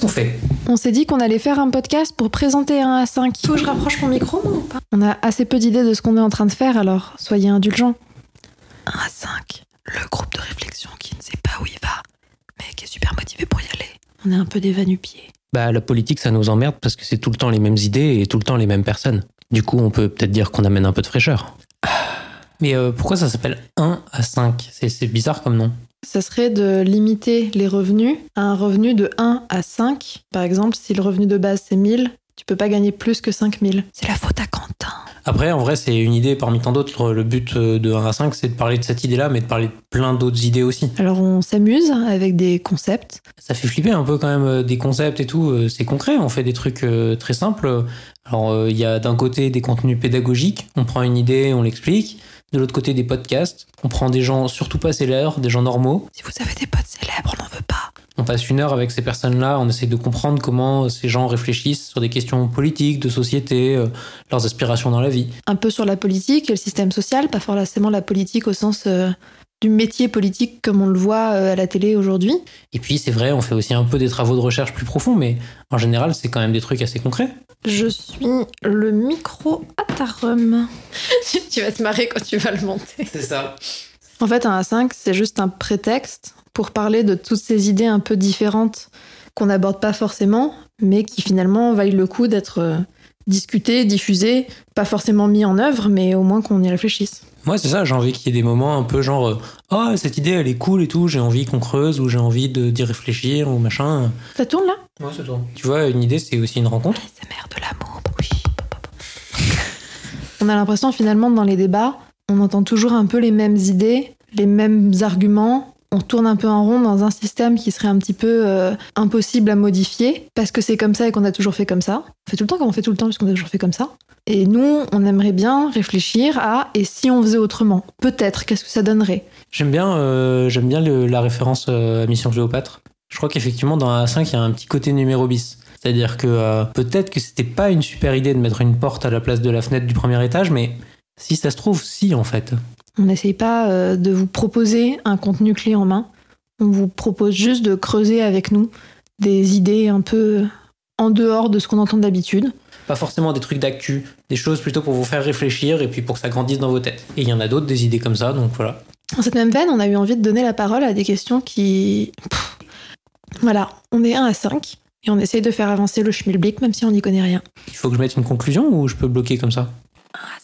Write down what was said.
Qu'est-ce qu'on fait On s'est dit qu'on allait faire un podcast pour présenter un A5. Faut que je rapproche mon micro, moi, ou pas? On a assez peu d'idées de ce qu'on est en train de faire, alors soyez indulgents. Un A5, le groupe de réflexion qui ne sait pas où il va, mais qui est super motivé pour y aller. On est un peu des va-nu-pieds. Bah, la politique, ça nous emmerde parce que c'est tout le temps les mêmes idées et tout le temps les mêmes personnes. Du coup, on peut peut-être dire qu'on amène un peu de fraîcheur. Mais euh, pourquoi ça s'appelle 1 à 5 C'est c'est bizarre comme nom. Ça serait de limiter les revenus à un revenu de 1 à 5. Par exemple, si le revenu de base c'est 1000, tu peux pas gagner plus que 5000. C'est la faute à Quentin. Après, en vrai, c'est une idée parmi tant d'autres. Le but euh, de 1 à 5, c'est de parler de cette idée-là, mais de parler de plein d'autres idées aussi. Alors on s'amuse avec des concepts. Ça fait flipper un peu quand même euh, des concepts et tout. euh, C'est concret, on fait des trucs très simples. Alors, il y a d'un côté des contenus pédagogiques. On prend une idée, on l'explique. De l'autre côté, des podcasts. On prend des gens surtout pas célèbres, des gens normaux. Si vous avez des potes célèbres, on n'en veut. On passe une heure avec ces personnes-là, on essaie de comprendre comment ces gens réfléchissent sur des questions politiques, de société, euh, leurs aspirations dans la vie. Un peu sur la politique et le système social, pas forcément la politique au sens euh, du métier politique comme on le voit euh, à la télé aujourd'hui. Et puis, c'est vrai, on fait aussi un peu des travaux de recherche plus profonds, mais en général, c'est quand même des trucs assez concrets. Je suis le micro à ta rhum. tu vas te marrer quand tu vas le monter. C'est ça. En fait, un A5, c'est juste un prétexte pour parler de toutes ces idées un peu différentes qu'on n'aborde pas forcément, mais qui finalement valent le coup d'être euh, discutées, diffusées, pas forcément mis en œuvre, mais au moins qu'on y réfléchisse. Moi, c'est ça, j'ai envie qu'il y ait des moments un peu genre, oh, cette idée, elle est cool et tout, j'ai envie qu'on creuse, ou j'ai envie de- d'y réfléchir, ou machin. Ça tourne là? Ouais, c'est toi. Tu vois, une idée, c'est aussi une rencontre. C'est mère de l'amour, oui. On a l'impression finalement dans les débats, on entend toujours un peu les mêmes idées, les mêmes arguments. On tourne un peu en rond dans un système qui serait un petit peu euh, impossible à modifier parce que c'est comme ça et qu'on a toujours fait comme ça. On fait tout le temps comme on fait tout le temps puisqu'on a toujours fait comme ça. Et nous, on aimerait bien réfléchir à et si on faisait autrement Peut-être, qu'est-ce que ça donnerait? J'aime bien, euh, bien la référence euh, à Mission Cléopâtre. Je crois qu'effectivement, dans la 5, il y a un petit côté numéro bis. C'est-à-dire que peut-être que c'était pas une super idée de mettre une porte à la place de la fenêtre du premier étage, mais si ça se trouve, si en fait. On n'essaye pas euh, de vous proposer un contenu clé en main. On vous propose juste de creuser avec nous des idées un peu en dehors de ce qu'on entend d'habitude. Pas forcément des trucs d'actu, des choses plutôt pour vous faire réfléchir et puis pour que ça grandisse dans vos têtes. Et il y en a d'autres, des idées comme ça, donc voilà. Dans cette même veine, on a eu envie de donner la parole à des questions qui... Pff. Voilà, on est 1 à 5 et on essaye de faire avancer le schmilblick même si on n'y connaît rien. Il faut que je mette une conclusion ou je peux bloquer comme ça? À